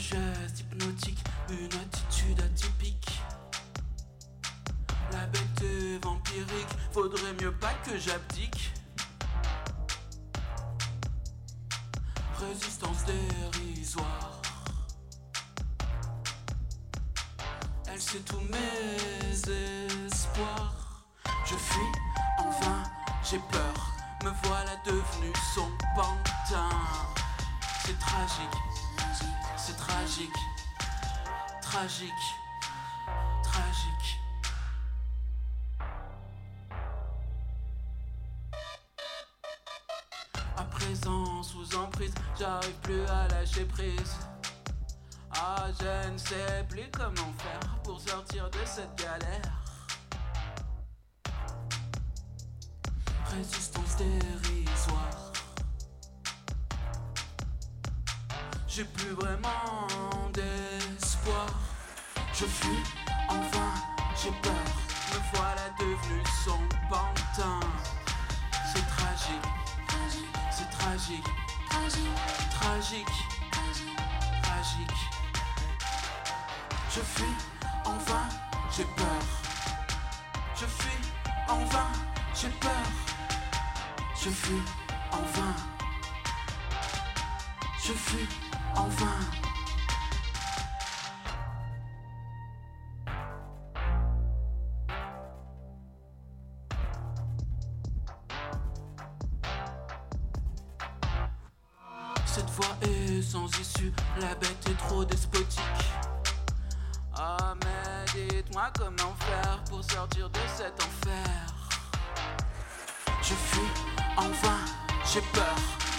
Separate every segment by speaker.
Speaker 1: geste hypnotique, une attitude atypique. La bête vampirique, faudrait mieux pas que j'abdique. Résistance dérisoire, elle sait tout mais tragique, tragique. À présent, sous emprise, j'arrive plus à lâcher prise. Ah, je ne sais plus comment faire pour sortir de cette galère. Résistance dérisoire. J'ai plus vraiment d'espoir. Je fuis, enfin, j'ai peur. Me voilà devenu son pantin. C'est tragique, c'est tragique, tragique, tragique. Je fuis, enfin, j'ai peur. Je fuis, enfin, j'ai peur. Je fuis, enfin. Je fuis, enfin. Cette cet enfer. Je fuis, enfin, j'ai peur,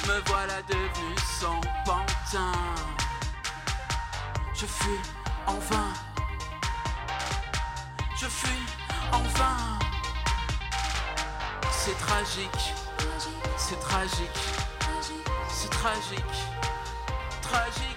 Speaker 1: me voilà devenu sans pantin. Je fuis, enfin, je fuis, enfin. C'est tragique, c'est tragique, c'est tragique, tragique,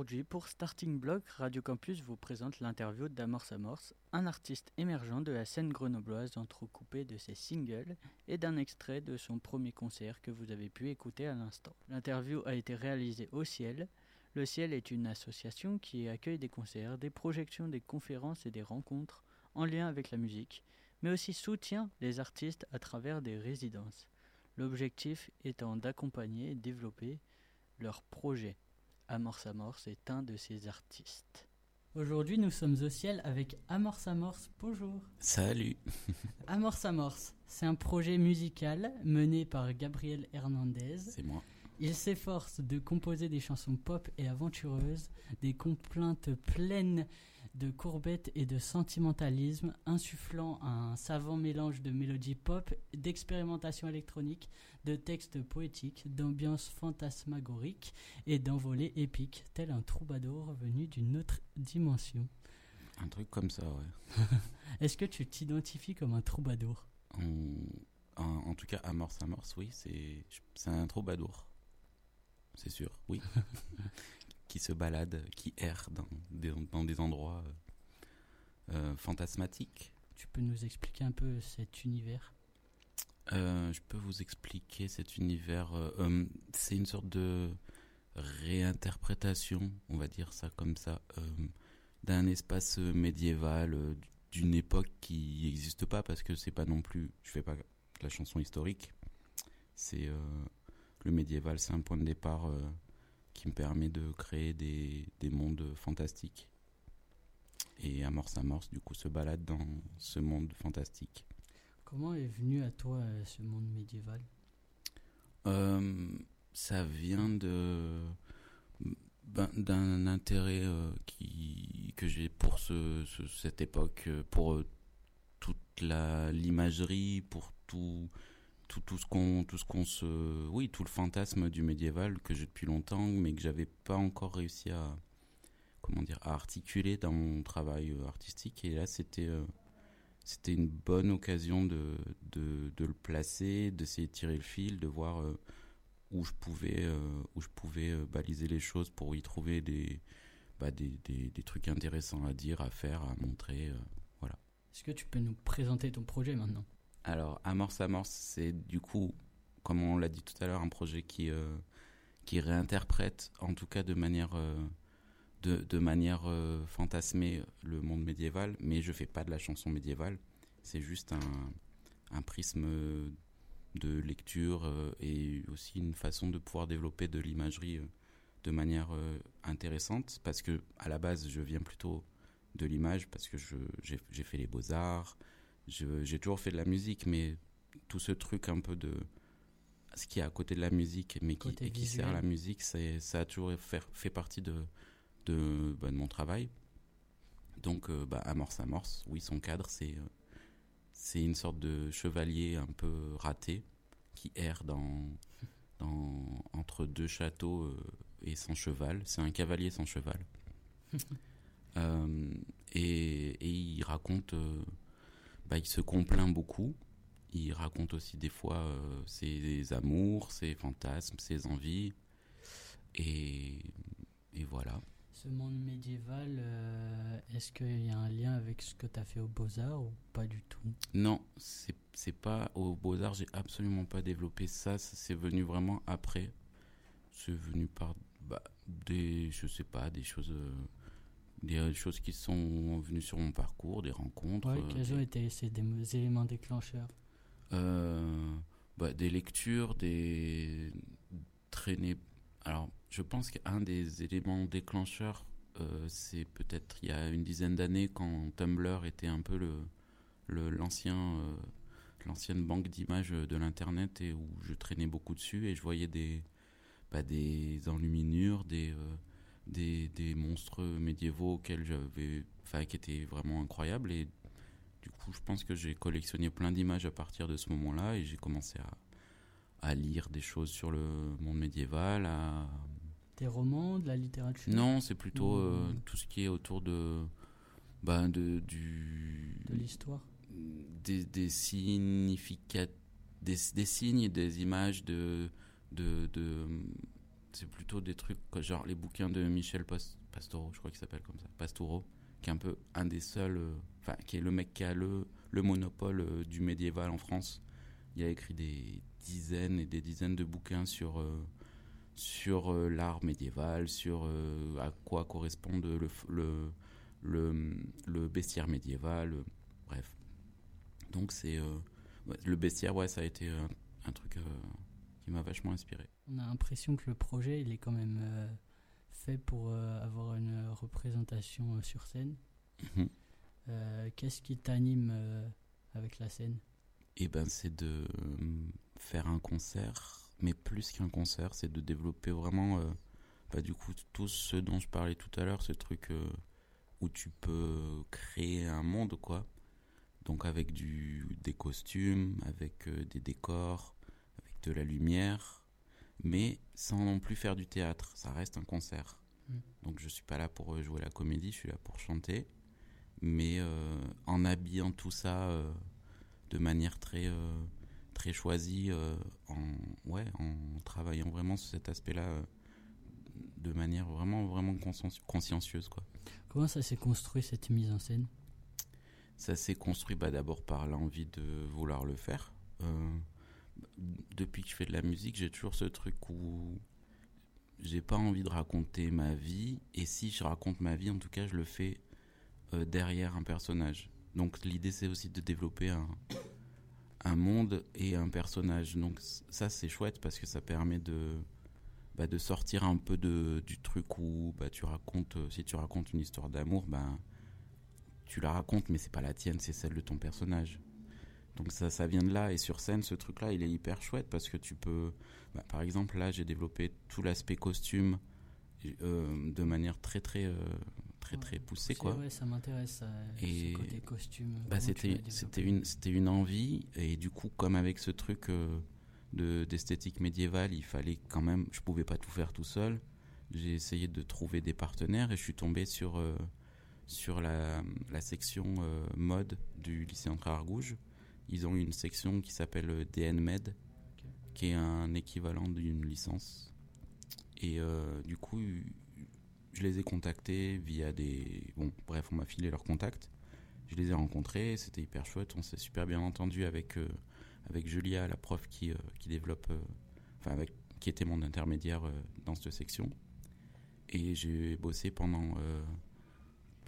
Speaker 2: Aujourd'hui, pour Starting Block, Radio Campus vous présente l'interview d'Amorce Amorce, un artiste émergent de la scène grenobloise entrecoupé de ses singles et d'un extrait de son premier concert que vous avez pu écouter à l'instant. L'interview a été réalisée au Ciel. Le Ciel est une association qui accueille des concerts, des projections, des conférences et des rencontres en lien avec la musique, mais aussi soutient les artistes à travers des résidences. L'objectif étant d'accompagner et développer leurs projets. Amorce Amorce est un de ces artistes. Aujourd'hui, nous sommes au ciel avec Amorce Amorce. Bonjour.
Speaker 3: Salut.
Speaker 2: Amorce Amorce, c'est un projet musical mené par Gabriel Hernandez.
Speaker 3: C'est moi.
Speaker 2: Il s'efforce de composer des chansons pop et aventureuses, des complaintes pleines de courbettes et de sentimentalisme, insufflant un savant mélange de mélodies pop, d'expérimentation électronique, de textes poétiques, d'ambiance fantasmagorique et d'envolées épiques, tel un troubadour venu d'une autre dimension.
Speaker 3: Un truc comme ça, ouais.
Speaker 2: Est-ce que tu t'identifies comme un troubadour?
Speaker 3: En, en, en tout cas, Amorce Amorce, oui, c'est c'est un troubadour. C'est sûr, oui. qui se balade, qui erre dans des, dans des endroits euh, euh, fantasmatiques.
Speaker 2: Tu peux nous expliquer un peu cet univers?
Speaker 3: Euh, je peux vous expliquer cet univers. euh, c'est une sorte de réinterprétation, on va dire ça comme ça, d'un espace médiéval, d'une époque qui n'existe pas parce que c'est pas non plus. Je fais pas la chanson historique. C'est le médiéval, c'est un point de départ qui me permet de créer des, des mondes fantastiques. Et Amorce Amorce, du coup, se balade dans ce monde fantastique.
Speaker 2: Comment est venu à toi euh, ce monde médiéval?
Speaker 3: Euh, ça vient de ben, d'un intérêt euh, qui que j'ai pour ce, ce- cette époque, pour toute la l'imagerie, pour tout tout tout ce qu'on tout ce qu'on se oui tout le fantasme du médiéval que j'ai depuis longtemps, mais que j'avais pas encore réussi à comment dire à articuler dans mon travail euh, artistique. Et là, c'était euh, c'était une bonne occasion de, de, de le placer, d'essayer de tirer le fil, de voir où je pouvais, où je pouvais baliser les choses pour y trouver des, bah, des, des, des, trucs intéressants à dire, à faire, à montrer. voilà.
Speaker 2: Est-ce que tu peux nous présenter ton projet maintenant?
Speaker 3: Alors, Amorce Amorce, c'est du coup, comme on l'a dit tout à l'heure, un projet qui, qui réinterprète, en tout cas de manière de, de manière euh, fantasmée le monde médiéval, mais je fais pas de la chanson médiévale. C'est juste un, un, prisme de lecture euh, et aussi une façon de pouvoir développer de l'imagerie euh, de manière intéressante parce que à la base je viens plutôt de l'image parce que j'ai fait les beaux-arts, j'ai toujours fait de la musique, mais tout ce truc un peu de ce qui est à côté de la musique, mais qui, et qui sert à la musique, ça a toujours fait, fait partie de, de, bah, de mon travail. Donc, euh, bah, Amorce Amorce, oui, son cadre, c'est euh, c'est une sorte de chevalier un peu raté qui erre dans, dans, entre deux châteaux euh, et sans cheval. C'est un cavalier sans cheval. et, et, il raconte, bah, il se complaint beaucoup. Il raconte aussi des fois ses amours, ses fantasmes, ses envies. Et, et voilà.
Speaker 2: Ce monde médiéval, euh, est-ce qu'il y a un lien avec ce que tu as fait aux Beaux-Arts ou pas du tout?
Speaker 3: Non, c'est pas aux Beaux-Arts, j'ai absolument pas développé ça, c'est venu vraiment après. C'est venu par bah, des, je sais pas, des choses, euh, des choses qui sont venues sur mon parcours, des rencontres.
Speaker 2: Ouais, quels ont été des éléments déclencheurs?
Speaker 3: Euh, bah, Des lectures, des traînées. Alors, je pense qu'un des éléments déclencheurs, euh, c'est peut-être il y a une dizaine d'années quand Tumblr était un peu le, l'ancien, euh, l'ancienne banque d'images de l'internet et où je traînais beaucoup dessus et je voyais des, bah, des enluminures, des, euh, des, des, monstres médiévaux auxquels j'avais, enfin, qui étaient vraiment incroyables et du coup, je pense que j'ai collectionné plein d'images à partir de ce moment-là et j'ai commencé à, à lire des choses sur le monde médiéval, à
Speaker 2: des romans, de la littérature?
Speaker 3: Non, c'est plutôt euh, tout ce qui est autour de, bah, de du
Speaker 2: de l'histoire?
Speaker 3: Des, des significats, des, des, signes, des images de de, de c'est plutôt des trucs genre les bouquins de Michel Pastoureau, je crois qu'il s'appelle comme ça, Pastoureau, qui est un peu un des seuls, euh, enfin qui est le mec qui a le le monopole euh, du médiéval en France. Il a écrit des dizaines et des dizaines de bouquins sur sur euh, l'art médiéval, sur à quoi correspond le, le, le, bestiaire médiéval, bref. Donc c'est le bestiaire, ouais, ça a été un, truc qui m'a vachement inspiré.
Speaker 2: On a l'impression que le projet, il est quand même fait pour avoir une représentation sur scène. Mhm. Qu'est-ce qui t'anime avec la scène?
Speaker 3: Eh ben, c'est de faire un concert mais plus qu'un concert, c'est de développer vraiment, euh, bah, du coup, tout ce dont je parlais tout à l'heure, ce truc euh, où tu peux créer un monde, quoi. Donc avec du, des costumes, avec euh, des décors, de la lumière, mais sans non plus faire du théâtre. Ça reste un concert. Mm. Donc je suis pas là pour jouer la comédie, je suis là pour chanter, mais en habillant tout ça de manière très très choisi euh, en, ouais, en travaillant vraiment sur cet aspect-là euh, de manière vraiment, vraiment consciencieuse. Quoi.
Speaker 2: Comment ça s'est construit cette mise en scène?
Speaker 3: Ça s'est construit bah, d'abord par l'envie de vouloir le faire. Euh, depuis que je fais de la musique, j'ai toujours ce truc où j'ai pas envie de raconter ma vie, et si je raconte ma vie, en tout cas, je le fais derrière un personnage. Donc l'idée, c'est aussi de développer un, un monde et un personnage. Donc ça c'est chouette parce que ça permet de bah, de sortir un peu de, du truc où bah, tu racontes euh, si tu racontes une histoire d'amour bah, tu la racontes mais c'est pas la tienne c'est celle de ton personnage. Donc ça ça vient de là et sur scène ce truc là il est hyper chouette parce que tu peux bah, par exemple là j'ai développé tout l'aspect costume euh, de manière très très euh, très très poussé quoi.
Speaker 2: Ouais, ça m'intéresse et côté costume.
Speaker 3: Bah c'était c'était une c'était une envie et du coup comme avec ce truc euh, de d'esthétique médiévale, il fallait quand même je pouvais pas tout faire tout seul. J'ai essayé de trouver des partenaires et je suis tombé sur sur la, la section mode du lycée André Argouges. Ils ont une section qui s'appelle DNMed, qui est un équivalent d'une licence. Et euh, du coup, je les ai contactés via des. Bon, bref, on m'a filé leurs contacts. Je les ai rencontrés, c'était hyper chouette. On s'est super bien entendu avec, euh, avec Julia, la prof qui, qui développe. Enfin, avec, qui était mon intermédiaire dans cette section. Et j'ai bossé pendant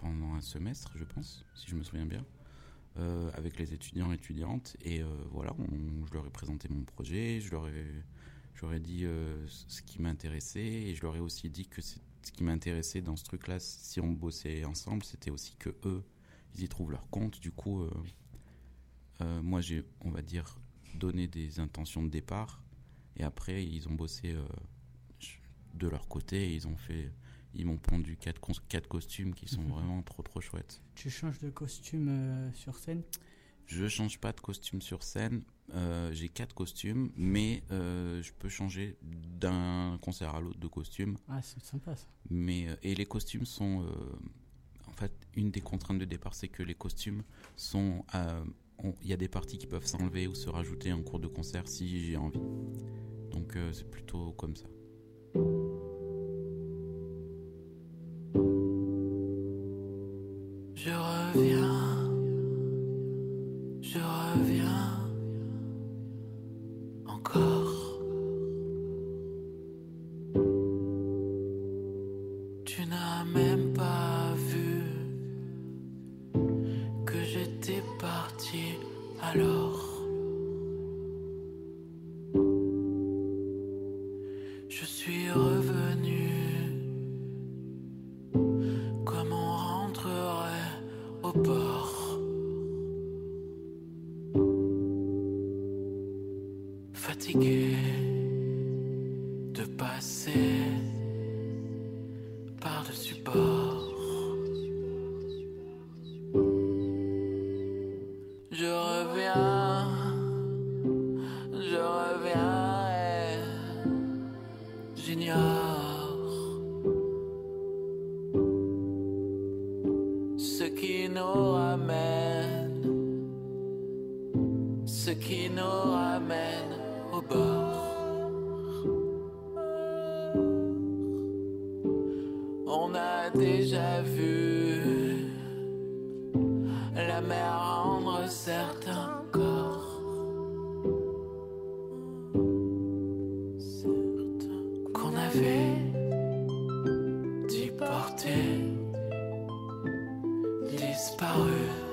Speaker 3: pendant un semestre, je pense, si je me souviens bien, euh, avec les étudiants et étudiantes. Et euh, voilà, je leur ai présenté mon projet, je leur ai, j'aurais dit euh, ce qui m'intéressait, et je leur ai aussi dit que ce qui m'intéressait dans ce truc-là, si on bossait ensemble, c'était aussi que eux, ils y trouvent leur compte. Du coup, moi, j'ai, on va dire, donné des intentions de départ, et après, ils ont bossé de leur côté, ils ont fait ils m'ont pondu quatre, quatre costumes qui sont vraiment trop trop chouettes.
Speaker 2: Tu changes de costume euh, sur scène?
Speaker 3: Je change pas de costume sur scène. Euh, j'ai quatre costumes, mais euh, je peux changer d'un concert à l'autre de costume.
Speaker 2: Ah, c'est sympa ça.
Speaker 3: Mais, et les costumes sont. en fait, une des contraintes de départ, c'est que les costumes sont. Il y a des parties qui peuvent s'enlever ou se rajouter en cours de concert si j'ai envie. Donc c'est plutôt comme ça. fatigué. follow.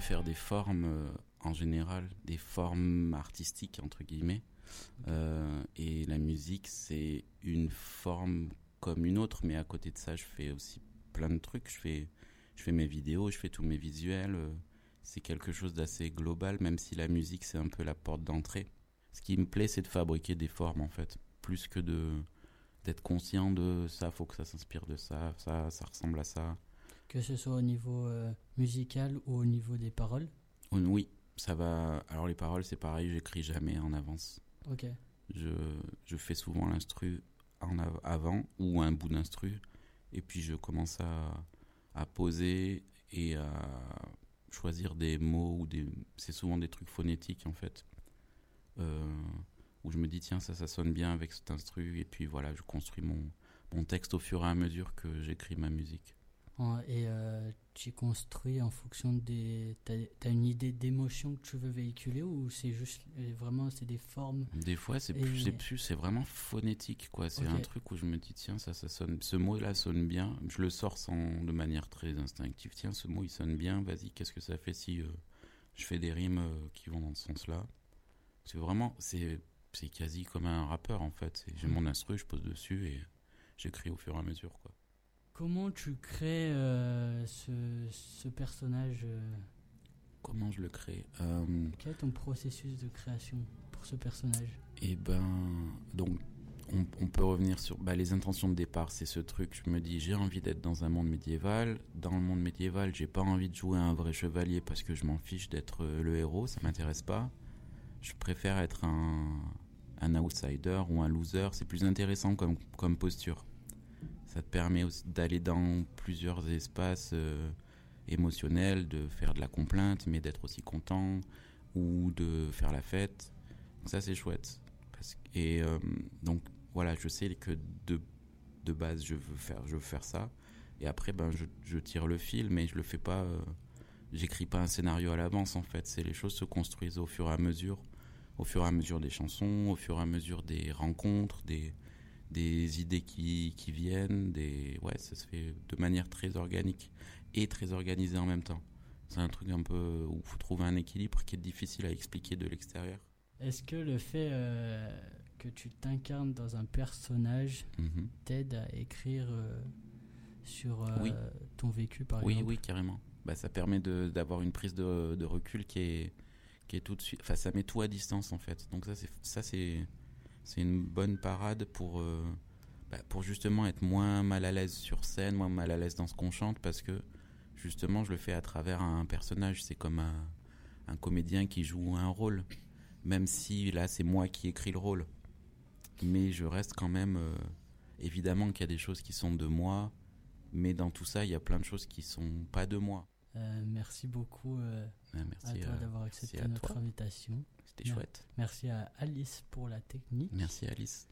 Speaker 3: Faire des formes euh, en général, des formes artistiques entre guillemets. Euh, et la musique, c'est une forme comme une autre, mais à côté de ça, je fais aussi plein de trucs. Je fais, je fais mes vidéos, je fais tous mes visuels. euh, c'est quelque chose d'assez global, même si la musique, c'est un peu la porte d'entrée. Ce qui me plaît, c'est de fabriquer des formes, en fait, plus que d'être conscient de ça, faut que ça s'inspire de ça, ça, ça ressemble à ça.
Speaker 2: Que ce soit au niveau euh, musical ou au niveau des paroles
Speaker 3: Oui, ça va. Alors les paroles, c'est pareil, j'écris jamais en avance.
Speaker 2: Ok.
Speaker 3: Je, je fais souvent l'instru en av- avant ou un bout d'instru, et puis je commence à, à poser et à choisir des mots ou des. C'est souvent des trucs phonétiques en fait, euh, où je me dis tiens ça ça sonne bien avec cet instru, et puis voilà je construis mon mon texte au fur et à mesure que j'écris ma musique.
Speaker 2: Et euh, tu construis en fonction des. T'as as une idée d'émotion que tu veux véhiculer ou c'est juste euh, vraiment c'est des formes
Speaker 3: Des fois, c'est
Speaker 2: Et-
Speaker 3: plus, plus, c'est vraiment phonétique, quoi. C'est un truc où je me dis, tiens, ça, ça sonne, ce mot-là sonne bien. Je le sors sans, de manière très instinctive. Tiens, ce mot, il sonne bien. Vas-y, qu'est-ce que ça fait si euh, je fais des rimes euh, qui vont dans ce sens-là? C'est vraiment, c'est, c'est quasi comme un rappeur, en fait. J'ai
Speaker 2: Mm.
Speaker 3: mon instru, je pose dessus et j'écris au fur et à mesure, quoi.
Speaker 2: Comment tu crées euh, ce, ce personnage euh,
Speaker 3: Comment je le crée? Euh,
Speaker 2: Quel est ton processus de création pour ce personnage?
Speaker 3: Et ben, donc, on, on peut revenir sur bah, les intentions de départ. C'est ce truc, je me dis, j'ai envie d'être dans un monde médiéval. Dans le monde médiéval, j'ai pas envie de jouer un vrai chevalier parce que je m'en fiche d'être le héros, ça m'intéresse pas. Je préfère être un, un outsider ou un loser. C'est plus intéressant comme, comme posture. Ça te permet d'aller dans plusieurs espaces euh, émotionnels, de faire de la complainte, mais d'être aussi content ou de faire la fête. Donc ça, c'est chouette. Et euh, donc, voilà, je sais que de, de base, je veux, faire, je veux faire ça. Et après, ben, je, je tire le fil, mais je le fais pas. euh, J'écris pas un scénario à l'avance, en fait. C'est les choses se construisent au fur et à mesure. Au fur et à mesure des chansons, au fur et à mesure des rencontres, des, des idées qui, qui viennent. Des... Ouais, ça se fait de manière très organique et très organisée en même temps. C'est un truc un peu où il faut trouver un équilibre qui est difficile à expliquer de l'extérieur.
Speaker 2: Est-ce que le fait euh, que tu t'incarnes dans un personnage
Speaker 3: Mhm.
Speaker 2: t'aide à écrire euh, sur euh,
Speaker 3: Oui.
Speaker 2: ton vécu par
Speaker 3: Oui,
Speaker 2: exemple?
Speaker 3: oui, carrément. Bah, ça permet d'avoir une prise de, de recul qui est, qui est tout de suite. Enfin, ça met tout à distance en fait. Donc ça, c'est ça, c'est c'est une bonne parade pour euh, bah, pour justement être moins mal à l'aise sur scène, moins mal à l'aise dans ce qu'on chante, parce que justement, je le fais à travers un personnage. C'est comme un, un comédien qui joue un rôle, même si là, c'est moi qui écris le rôle. Mais je reste quand même. euh, évidemment qu'il y a des choses qui sont de moi, mais dans tout ça, il y a plein de choses qui sont pas de moi.
Speaker 2: Euh, merci beaucoup euh,
Speaker 3: Ah,
Speaker 2: à
Speaker 3: merci,
Speaker 2: toi
Speaker 3: euh,
Speaker 2: d'avoir accepté
Speaker 3: à
Speaker 2: notre
Speaker 3: toi.
Speaker 2: invitation.
Speaker 3: C'était chouette.
Speaker 2: Merci à Alice pour la technique.
Speaker 3: Merci Alice.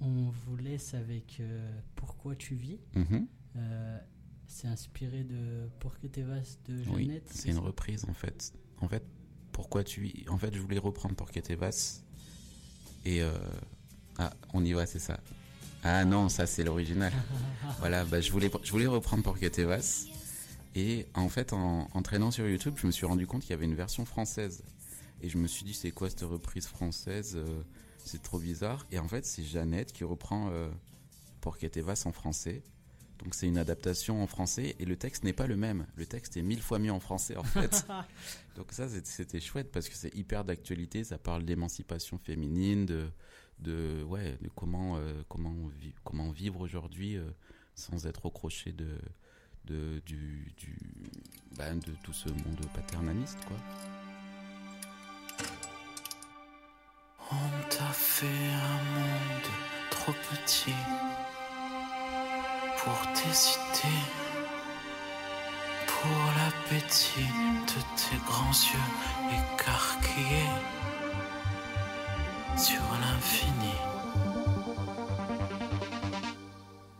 Speaker 2: On vous laisse avec euh, Pourquoi tu vis?
Speaker 3: Mhm.
Speaker 2: Euh, c'est inspiré de Pour que tes de
Speaker 3: Oui,
Speaker 2: Jeannette.
Speaker 3: c'est une reprise en fait. En fait, pourquoi tu En fait, je voulais reprendre Porquete Vas et euh, ah, on y va, c'est ça. Ah non, ça c'est l'original. voilà, bah, je voulais je voulais reprendre Porquete Vas et en fait, en, en traînant sur YouTube, je me suis rendu compte qu'il y avait une version française et je me suis dit c'est quoi cette reprise française euh, C'est trop bizarre. Et en fait, c'est Jeannette qui reprend euh, Porquete Vas en français. Donc c'est une adaptation en français et le texte n'est pas le même. Le texte est mille fois mieux en français en fait. Donc ça c'était chouette parce que c'est hyper d'actualité. Ça parle d'émancipation féminine, de, de ouais, de comment euh, comment vi- comment vivre aujourd'hui euh, sans être au crochet de de du, du bah, de tout ce monde paternaliste quoi.
Speaker 1: On t'a fait un monde trop petit pour idées, pour l'appétit de tes grands yeux écarquillés sur l'infini.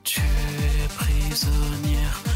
Speaker 1: Tu es prisonnière